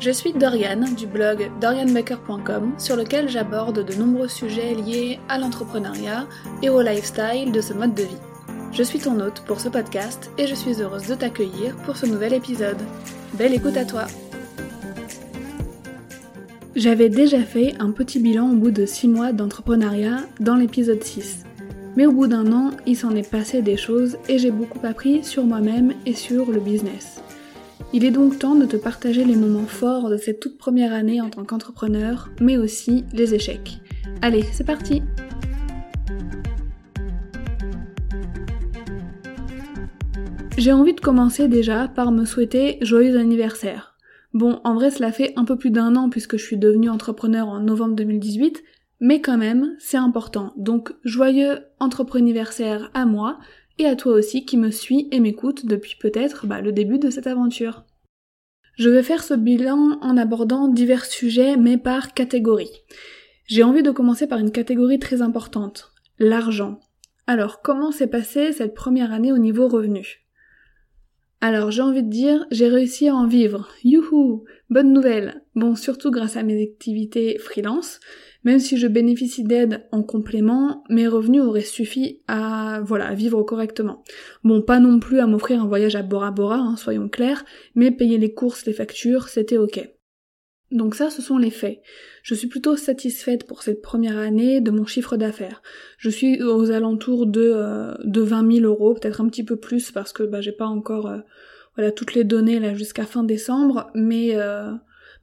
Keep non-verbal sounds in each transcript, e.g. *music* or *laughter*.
Je suis Doriane du blog dorianbaker.com sur lequel j'aborde de nombreux sujets liés à l'entrepreneuriat et au lifestyle de ce mode de vie. Je suis ton hôte pour ce podcast et je suis heureuse de t'accueillir pour ce nouvel épisode. Belle écoute à toi J'avais déjà fait un petit bilan au bout de 6 mois d'entrepreneuriat dans l'épisode 6. Mais au bout d'un an, il s'en est passé des choses et j'ai beaucoup appris sur moi-même et sur le business. Il est donc temps de te partager les moments forts de cette toute première année en tant qu'entrepreneur, mais aussi les échecs. Allez, c'est parti J'ai envie de commencer déjà par me souhaiter joyeux anniversaire. Bon, en vrai, cela fait un peu plus d'un an puisque je suis devenue entrepreneur en novembre 2018, mais quand même, c'est important. Donc, joyeux anniversaire à moi et à toi aussi qui me suis et m'écoute depuis peut-être bah, le début de cette aventure. Je vais faire ce bilan en abordant divers sujets mais par catégorie. J'ai envie de commencer par une catégorie très importante, l'argent. Alors, comment s'est passée cette première année au niveau revenu? Alors j'ai envie de dire, j'ai réussi à en vivre. Youhou Bonne nouvelle Bon, surtout grâce à mes activités freelance. Même si je bénéficie d'aide en complément, mes revenus auraient suffi à, voilà, vivre correctement. Bon, pas non plus à m'offrir un voyage à Bora Bora, hein, soyons clairs, mais payer les courses, les factures, c'était ok. Donc ça, ce sont les faits. Je suis plutôt satisfaite pour cette première année de mon chiffre d'affaires. Je suis aux alentours de, euh, de 20 000 euros, peut-être un petit peu plus parce que bah, j'ai pas encore euh, voilà toutes les données là jusqu'à fin décembre, mais euh,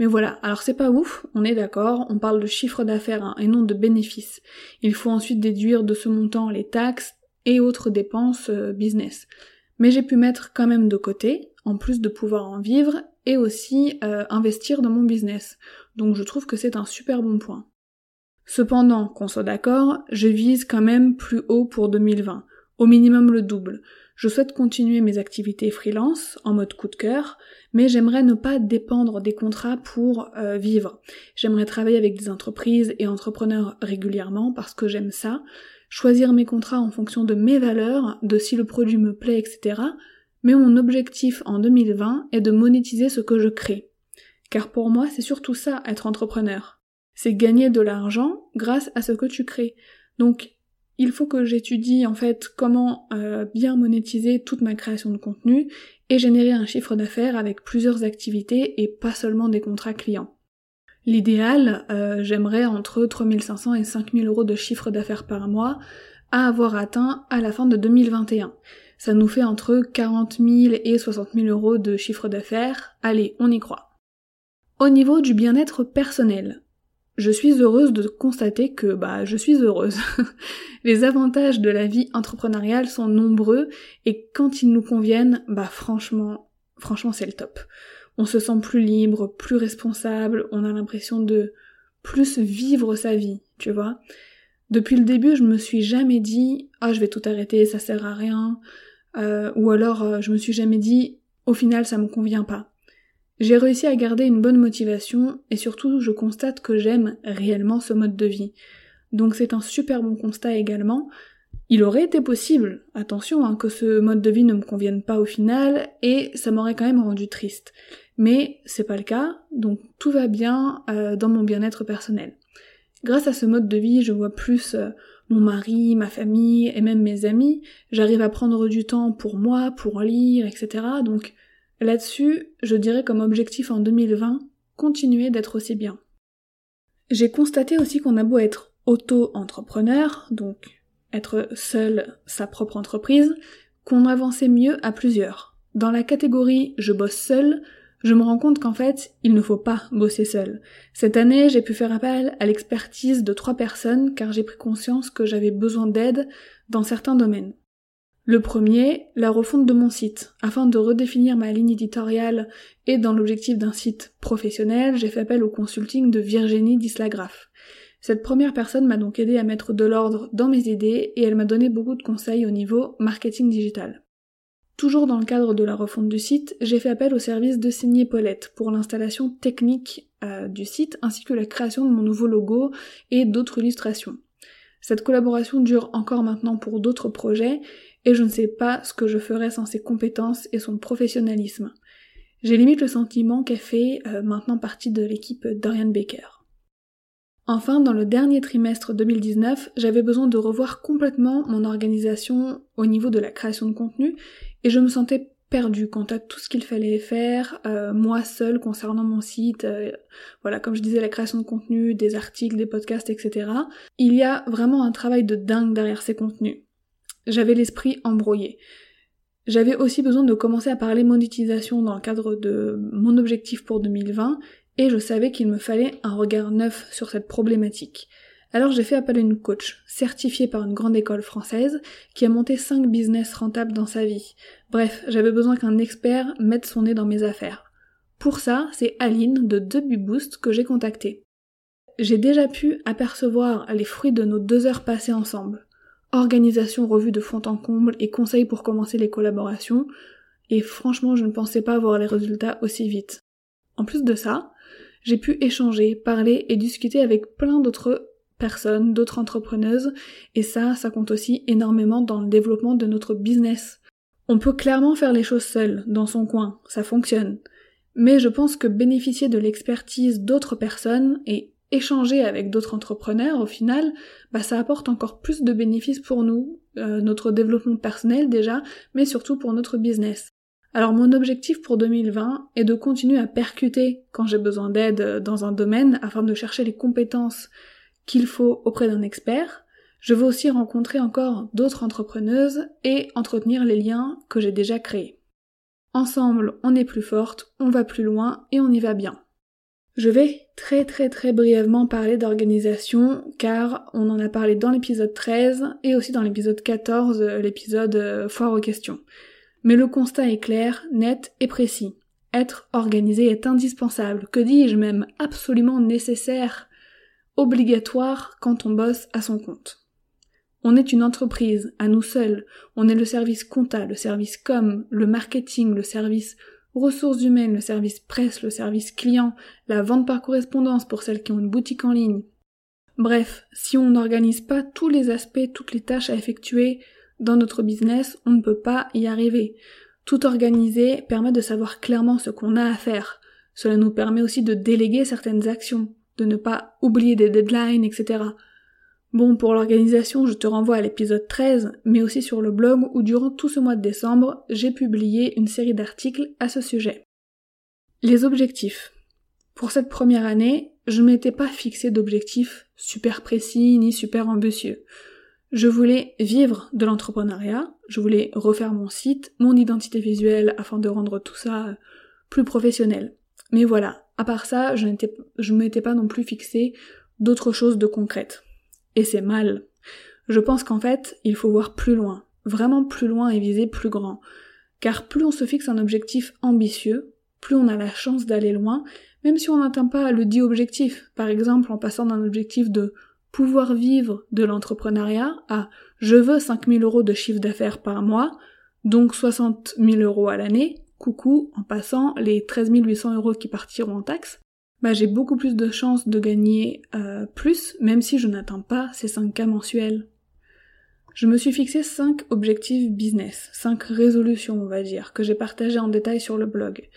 mais voilà. Alors c'est pas ouf, on est d'accord. On parle de chiffre d'affaires hein, et non de bénéfices. Il faut ensuite déduire de ce montant les taxes et autres dépenses business. Mais j'ai pu mettre quand même de côté, en plus de pouvoir en vivre et aussi euh, investir dans mon business. Donc je trouve que c'est un super bon point. Cependant, qu'on soit d'accord, je vise quand même plus haut pour 2020, au minimum le double. Je souhaite continuer mes activités freelance en mode coup de cœur, mais j'aimerais ne pas dépendre des contrats pour euh, vivre. J'aimerais travailler avec des entreprises et entrepreneurs régulièrement parce que j'aime ça, choisir mes contrats en fonction de mes valeurs, de si le produit me plaît, etc mais mon objectif en 2020 est de monétiser ce que je crée. Car pour moi, c'est surtout ça, être entrepreneur. C'est gagner de l'argent grâce à ce que tu crées. Donc, il faut que j'étudie en fait comment euh, bien monétiser toute ma création de contenu et générer un chiffre d'affaires avec plusieurs activités et pas seulement des contrats clients. L'idéal, euh, j'aimerais entre 3500 et 5000 euros de chiffre d'affaires par mois à avoir atteint à la fin de 2021 ça nous fait entre 40 000 et 60 000 euros de chiffre d'affaires. Allez, on y croit. Au niveau du bien-être personnel, je suis heureuse de constater que bah je suis heureuse. *laughs* Les avantages de la vie entrepreneuriale sont nombreux et quand ils nous conviennent, bah franchement, franchement c'est le top. On se sent plus libre, plus responsable, on a l'impression de plus vivre sa vie, tu vois. Depuis le début, je me suis jamais dit ah je vais tout arrêter, ça sert à rien, euh, ou alors euh, je me suis jamais dit au final ça me convient pas. J'ai réussi à garder une bonne motivation et surtout je constate que j'aime réellement ce mode de vie. Donc c'est un super bon constat également. Il aurait été possible, attention, hein, que ce mode de vie ne me convienne pas au final et ça m'aurait quand même rendu triste. Mais c'est pas le cas, donc tout va bien euh, dans mon bien-être personnel. Grâce à ce mode de vie, je vois plus mon mari, ma famille et même mes amis. J'arrive à prendre du temps pour moi, pour lire, etc. Donc là-dessus, je dirais comme objectif en 2020, continuer d'être aussi bien. J'ai constaté aussi qu'on a beau être auto-entrepreneur, donc être seul sa propre entreprise, qu'on avançait mieux à plusieurs. Dans la catégorie je bosse seul, je me rends compte qu'en fait, il ne faut pas bosser seul. Cette année, j'ai pu faire appel à l'expertise de trois personnes car j'ai pris conscience que j'avais besoin d'aide dans certains domaines. Le premier, la refonte de mon site. Afin de redéfinir ma ligne éditoriale et dans l'objectif d'un site professionnel, j'ai fait appel au consulting de Virginie Dislagraphe. Cette première personne m'a donc aidé à mettre de l'ordre dans mes idées et elle m'a donné beaucoup de conseils au niveau marketing digital. Toujours dans le cadre de la refonte du site, j'ai fait appel au service de Signé Paulette pour l'installation technique euh, du site ainsi que la création de mon nouveau logo et d'autres illustrations. Cette collaboration dure encore maintenant pour d'autres projets et je ne sais pas ce que je ferais sans ses compétences et son professionnalisme. J'ai limite le sentiment qu'elle fait euh, maintenant partie de l'équipe Dorian Baker. Enfin, dans le dernier trimestre 2019, j'avais besoin de revoir complètement mon organisation au niveau de la création de contenu et je me sentais perdue quant à tout ce qu'il fallait faire, euh, moi seule concernant mon site, euh, voilà, comme je disais, la création de contenu, des articles, des podcasts, etc. Il y a vraiment un travail de dingue derrière ces contenus. J'avais l'esprit embrouillé. J'avais aussi besoin de commencer à parler monétisation dans le cadre de mon objectif pour 2020 et je savais qu'il me fallait un regard neuf sur cette problématique. Alors j'ai fait appel à une coach, certifiée par une grande école française, qui a monté 5 business rentables dans sa vie. Bref, j'avais besoin qu'un expert mette son nez dans mes affaires. Pour ça, c'est Aline de Debut Boost que j'ai contacté. J'ai déjà pu apercevoir les fruits de nos deux heures passées ensemble. Organisation revue de fond en comble et conseils pour commencer les collaborations, et franchement je ne pensais pas voir les résultats aussi vite. En plus de ça, j'ai pu échanger, parler et discuter avec plein d'autres personnes, d'autres entrepreneuses, et ça, ça compte aussi énormément dans le développement de notre business. On peut clairement faire les choses seul, dans son coin, ça fonctionne. Mais je pense que bénéficier de l'expertise d'autres personnes et échanger avec d'autres entrepreneurs, au final, bah ça apporte encore plus de bénéfices pour nous, euh, notre développement personnel déjà, mais surtout pour notre business. Alors mon objectif pour 2020 est de continuer à percuter quand j'ai besoin d'aide dans un domaine afin de chercher les compétences qu'il faut auprès d'un expert. Je veux aussi rencontrer encore d'autres entrepreneuses et entretenir les liens que j'ai déjà créés. Ensemble, on est plus forte, on va plus loin et on y va bien. Je vais très très très brièvement parler d'organisation car on en a parlé dans l'épisode 13 et aussi dans l'épisode 14, l'épisode euh, foire aux questions. Mais le constat est clair, net et précis. Être organisé est indispensable, que dis-je même absolument nécessaire, obligatoire quand on bosse à son compte. On est une entreprise, à nous seuls, on est le service compta, le service com, le marketing, le service ressources humaines, le service presse, le service client, la vente par correspondance pour celles qui ont une boutique en ligne. Bref, si on n'organise pas tous les aspects, toutes les tâches à effectuer, dans notre business, on ne peut pas y arriver. Tout organiser permet de savoir clairement ce qu'on a à faire. Cela nous permet aussi de déléguer certaines actions, de ne pas oublier des deadlines, etc. Bon, pour l'organisation, je te renvoie à l'épisode 13, mais aussi sur le blog où durant tout ce mois de décembre, j'ai publié une série d'articles à ce sujet. Les objectifs. Pour cette première année, je ne m'étais pas fixé d'objectifs super précis ni super ambitieux. Je voulais vivre de l'entrepreneuriat, je voulais refaire mon site, mon identité visuelle afin de rendre tout ça plus professionnel. Mais voilà, à part ça, je je m'étais pas non plus fixé d'autres choses de concrètes. Et c'est mal. Je pense qu'en fait, il faut voir plus loin, vraiment plus loin et viser plus grand. Car plus on se fixe un objectif ambitieux, plus on a la chance d'aller loin, même si on n'atteint pas le dit objectif. Par exemple, en passant d'un objectif de pouvoir vivre de l'entrepreneuriat à je veux 5000 euros de chiffre d'affaires par mois, donc 60 000 euros à l'année, coucou, en passant les 13 800 euros qui partiront en taxes, bah j'ai beaucoup plus de chances de gagner euh, plus, même si je n'atteins pas ces 5 cas mensuels. Je me suis fixé 5 objectifs business, 5 résolutions on va dire, que j'ai partagées en détail sur le blog.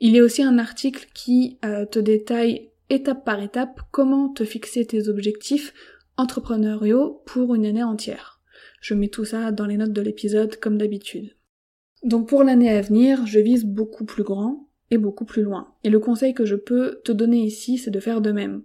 Il y a aussi un article qui euh, te détaille étape par étape comment te fixer tes objectifs entrepreneuriaux pour une année entière. Je mets tout ça dans les notes de l'épisode comme d'habitude. Donc pour l'année à venir, je vise beaucoup plus grand et beaucoup plus loin. Et le conseil que je peux te donner ici, c'est de faire de même.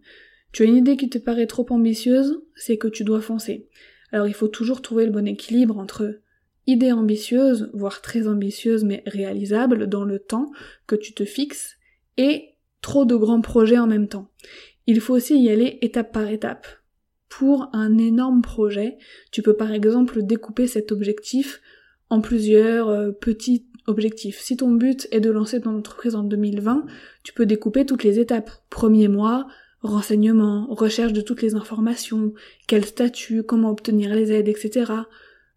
Tu as une idée qui te paraît trop ambitieuse, c'est que tu dois foncer. Alors il faut toujours trouver le bon équilibre entre idée ambitieuse, voire très ambitieuse mais réalisable dans le temps que tu te fixes, et trop de grands projets en même temps. Il faut aussi y aller étape par étape. Pour un énorme projet, tu peux par exemple découper cet objectif en plusieurs euh, petits objectifs. Si ton but est de lancer ton entreprise en 2020, tu peux découper toutes les étapes. Premier mois, renseignement, recherche de toutes les informations, quel statut, comment obtenir les aides, etc.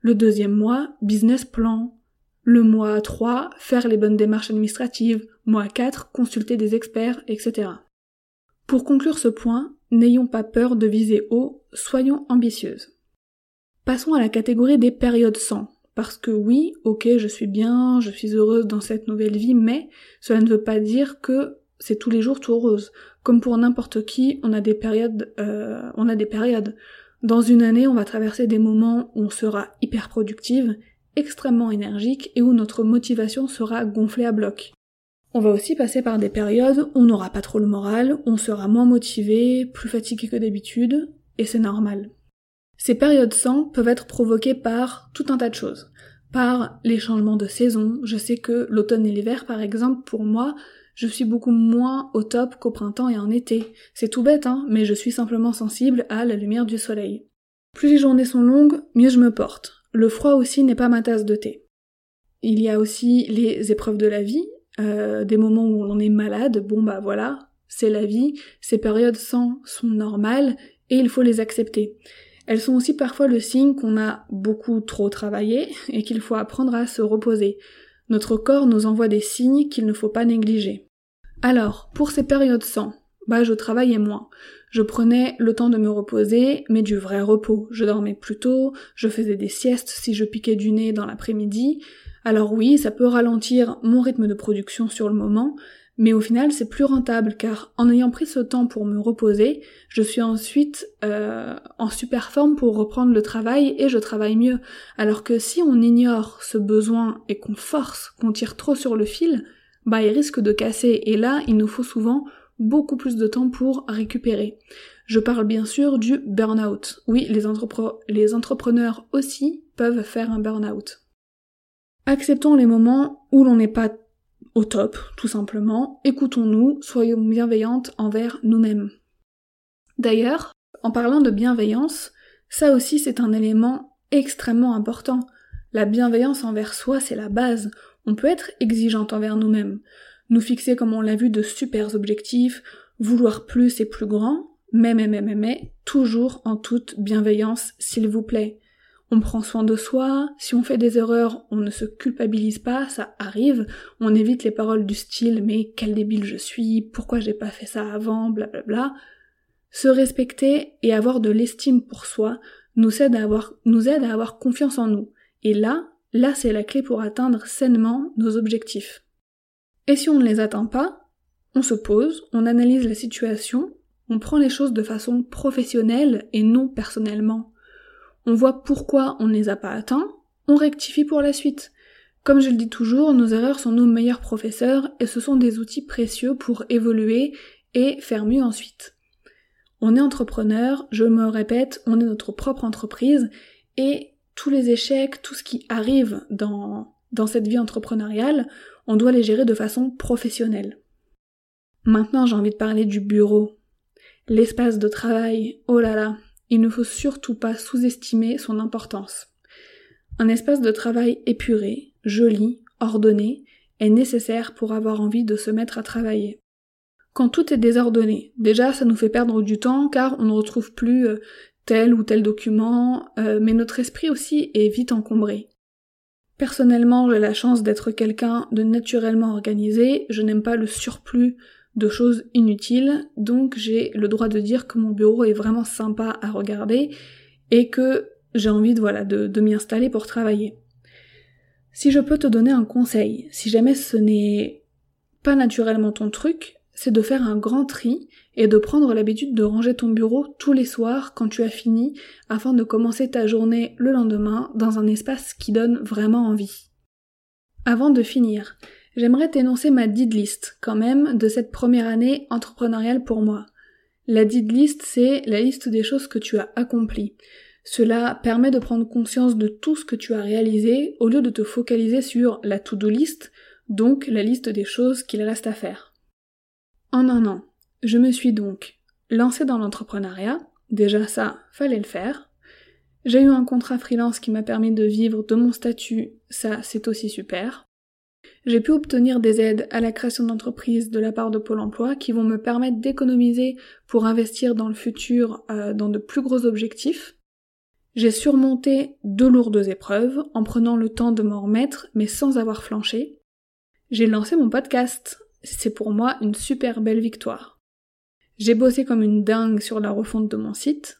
Le deuxième mois, business plan. Le mois 3, faire les bonnes démarches administratives. Mois 4, consulter des experts, etc. Pour conclure ce point, n'ayons pas peur de viser haut, soyons ambitieuses. Passons à la catégorie des périodes sans. Parce que oui, ok, je suis bien, je suis heureuse dans cette nouvelle vie, mais cela ne veut pas dire que c'est tous les jours tout rose. Comme pour n'importe qui, on a des périodes, euh, on a des périodes. Dans une année, on va traverser des moments où on sera hyper productive, extrêmement énergique et où notre motivation sera gonflée à bloc. On va aussi passer par des périodes où on n'aura pas trop le moral, on sera moins motivé, plus fatigué que d'habitude, et c'est normal. Ces périodes sans peuvent être provoquées par tout un tas de choses. Par les changements de saison, je sais que l'automne et l'hiver par exemple, pour moi, je suis beaucoup moins au top qu'au printemps et en été. C'est tout bête, hein, mais je suis simplement sensible à la lumière du soleil. Plus les journées sont longues, mieux je me porte. Le froid aussi n'est pas ma tasse de thé. Il y a aussi les épreuves de la vie, euh, des moments où on est malade, bon bah voilà, c'est la vie, ces périodes sans sont normales et il faut les accepter. Elles sont aussi parfois le signe qu'on a beaucoup trop travaillé et qu'il faut apprendre à se reposer. Notre corps nous envoie des signes qu'il ne faut pas négliger. Alors, pour ces périodes sans, bah je travaillais moins. Je prenais le temps de me reposer, mais du vrai repos. Je dormais plus tôt, je faisais des siestes si je piquais du nez dans l'après-midi. Alors oui, ça peut ralentir mon rythme de production sur le moment, mais au final c'est plus rentable car en ayant pris ce temps pour me reposer, je suis ensuite euh, en super forme pour reprendre le travail et je travaille mieux. Alors que si on ignore ce besoin et qu'on force, qu'on tire trop sur le fil, bah il risque de casser et là il nous faut souvent beaucoup plus de temps pour récupérer. Je parle bien sûr du burn-out. Oui, les, les entrepreneurs aussi peuvent faire un burn-out. Acceptons les moments où l'on n'est pas au top, tout simplement. Écoutons-nous, soyons bienveillantes envers nous-mêmes. D'ailleurs, en parlant de bienveillance, ça aussi c'est un élément extrêmement important. La bienveillance envers soi, c'est la base. On peut être exigeante envers nous-mêmes, nous fixer, comme on l'a vu, de super objectifs, vouloir plus et plus grand, mais, mais, mais, mais, mais, toujours en toute bienveillance, s'il vous plaît on prend soin de soi, si on fait des erreurs, on ne se culpabilise pas, ça arrive, on évite les paroles du style mais quel débile je suis, pourquoi j'ai pas fait ça avant, blablabla. Bla bla. Se respecter et avoir de l'estime pour soi nous aide à avoir, nous aide à avoir confiance en nous. Et là, là c'est la clé pour atteindre sainement nos objectifs. Et si on ne les atteint pas, on se pose, on analyse la situation, on prend les choses de façon professionnelle et non personnellement on voit pourquoi on ne les a pas atteints, on rectifie pour la suite. Comme je le dis toujours, nos erreurs sont nos meilleurs professeurs et ce sont des outils précieux pour évoluer et faire mieux ensuite. On est entrepreneur, je me répète, on est notre propre entreprise et tous les échecs, tout ce qui arrive dans, dans cette vie entrepreneuriale, on doit les gérer de façon professionnelle. Maintenant, j'ai envie de parler du bureau. L'espace de travail, oh là là, il ne faut surtout pas sous-estimer son importance. Un espace de travail épuré, joli, ordonné, est nécessaire pour avoir envie de se mettre à travailler. Quand tout est désordonné, déjà ça nous fait perdre du temps car on ne retrouve plus euh, tel ou tel document, euh, mais notre esprit aussi est vite encombré. Personnellement, j'ai la chance d'être quelqu'un de naturellement organisé, je n'aime pas le surplus de choses inutiles, donc j'ai le droit de dire que mon bureau est vraiment sympa à regarder et que j'ai envie de, voilà, de, m'y installer pour travailler. Si je peux te donner un conseil, si jamais ce n'est pas naturellement ton truc, c'est de faire un grand tri et de prendre l'habitude de ranger ton bureau tous les soirs quand tu as fini afin de commencer ta journée le lendemain dans un espace qui donne vraiment envie. Avant de finir, j'aimerais t'énoncer ma did list quand même de cette première année entrepreneuriale pour moi. La did list, c'est la liste des choses que tu as accomplies. Cela permet de prendre conscience de tout ce que tu as réalisé au lieu de te focaliser sur la to-do list, donc la liste des choses qu'il reste à faire. En un an, je me suis donc lancée dans l'entrepreneuriat, déjà ça, fallait le faire. J'ai eu un contrat freelance qui m'a permis de vivre de mon statut, ça c'est aussi super. J'ai pu obtenir des aides à la création d'entreprises de la part de Pôle Emploi qui vont me permettre d'économiser pour investir dans le futur euh, dans de plus gros objectifs. J'ai surmonté deux lourdes épreuves en prenant le temps de m'en remettre mais sans avoir flanché. J'ai lancé mon podcast. C'est pour moi une super belle victoire. J'ai bossé comme une dingue sur la refonte de mon site.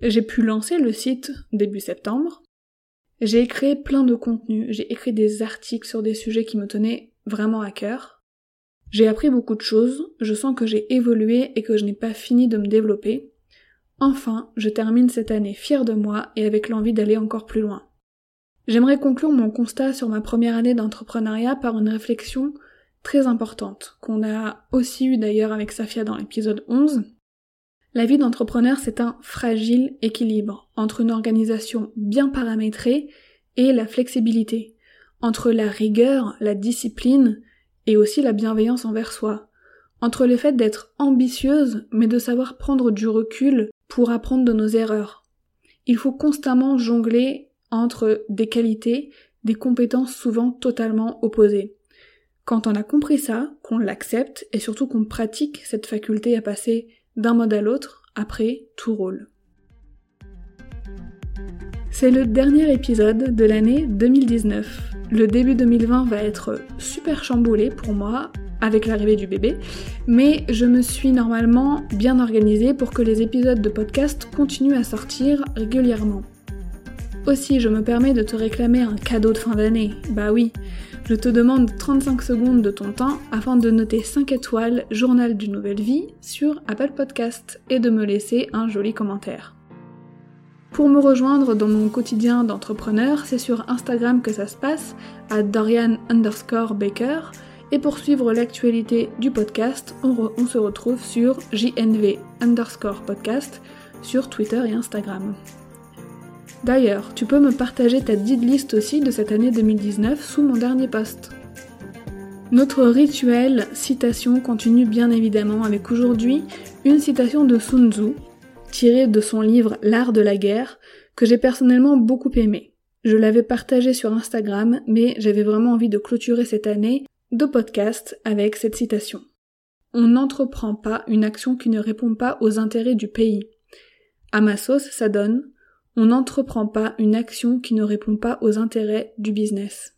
J'ai pu lancer le site début septembre. J'ai écrit plein de contenus, j'ai écrit des articles sur des sujets qui me tenaient vraiment à cœur. J'ai appris beaucoup de choses, je sens que j'ai évolué et que je n'ai pas fini de me développer. Enfin, je termine cette année fière de moi et avec l'envie d'aller encore plus loin. J'aimerais conclure mon constat sur ma première année d'entrepreneuriat par une réflexion très importante, qu'on a aussi eu d'ailleurs avec Safia dans l'épisode 11, la vie d'entrepreneur, c'est un fragile équilibre entre une organisation bien paramétrée et la flexibilité, entre la rigueur, la discipline et aussi la bienveillance envers soi, entre le fait d'être ambitieuse mais de savoir prendre du recul pour apprendre de nos erreurs. Il faut constamment jongler entre des qualités, des compétences souvent totalement opposées. Quand on a compris ça, qu'on l'accepte et surtout qu'on pratique cette faculté à passer d'un mode à l'autre, après tout roule. C'est le dernier épisode de l'année 2019. Le début 2020 va être super chamboulé pour moi avec l'arrivée du bébé, mais je me suis normalement bien organisée pour que les épisodes de podcast continuent à sortir régulièrement. Aussi, je me permets de te réclamer un cadeau de fin d'année. Bah oui, je te demande 35 secondes de ton temps afin de noter 5 étoiles Journal d'une nouvelle vie sur Apple Podcast et de me laisser un joli commentaire. Pour me rejoindre dans mon quotidien d'entrepreneur, c'est sur Instagram que ça se passe, à Dorian underscore Baker, et pour suivre l'actualité du podcast, on, se retrouve sur JNV underscore podcast sur Twitter et Instagram. D'ailleurs, tu peux me partager ta did list aussi de cette année 2019 sous mon dernier post. Notre rituel citation continue bien évidemment avec aujourd'hui une citation de Sun Tzu, tirée de son livre L'art de la guerre, que j'ai personnellement beaucoup aimé. Je l'avais partagé sur Instagram, mais j'avais vraiment envie de clôturer cette année de podcast avec cette citation. On n'entreprend pas une action qui ne répond pas aux intérêts du pays. À ma sauce, ça donne on n'entreprend pas une action qui ne répond pas aux intérêts du business.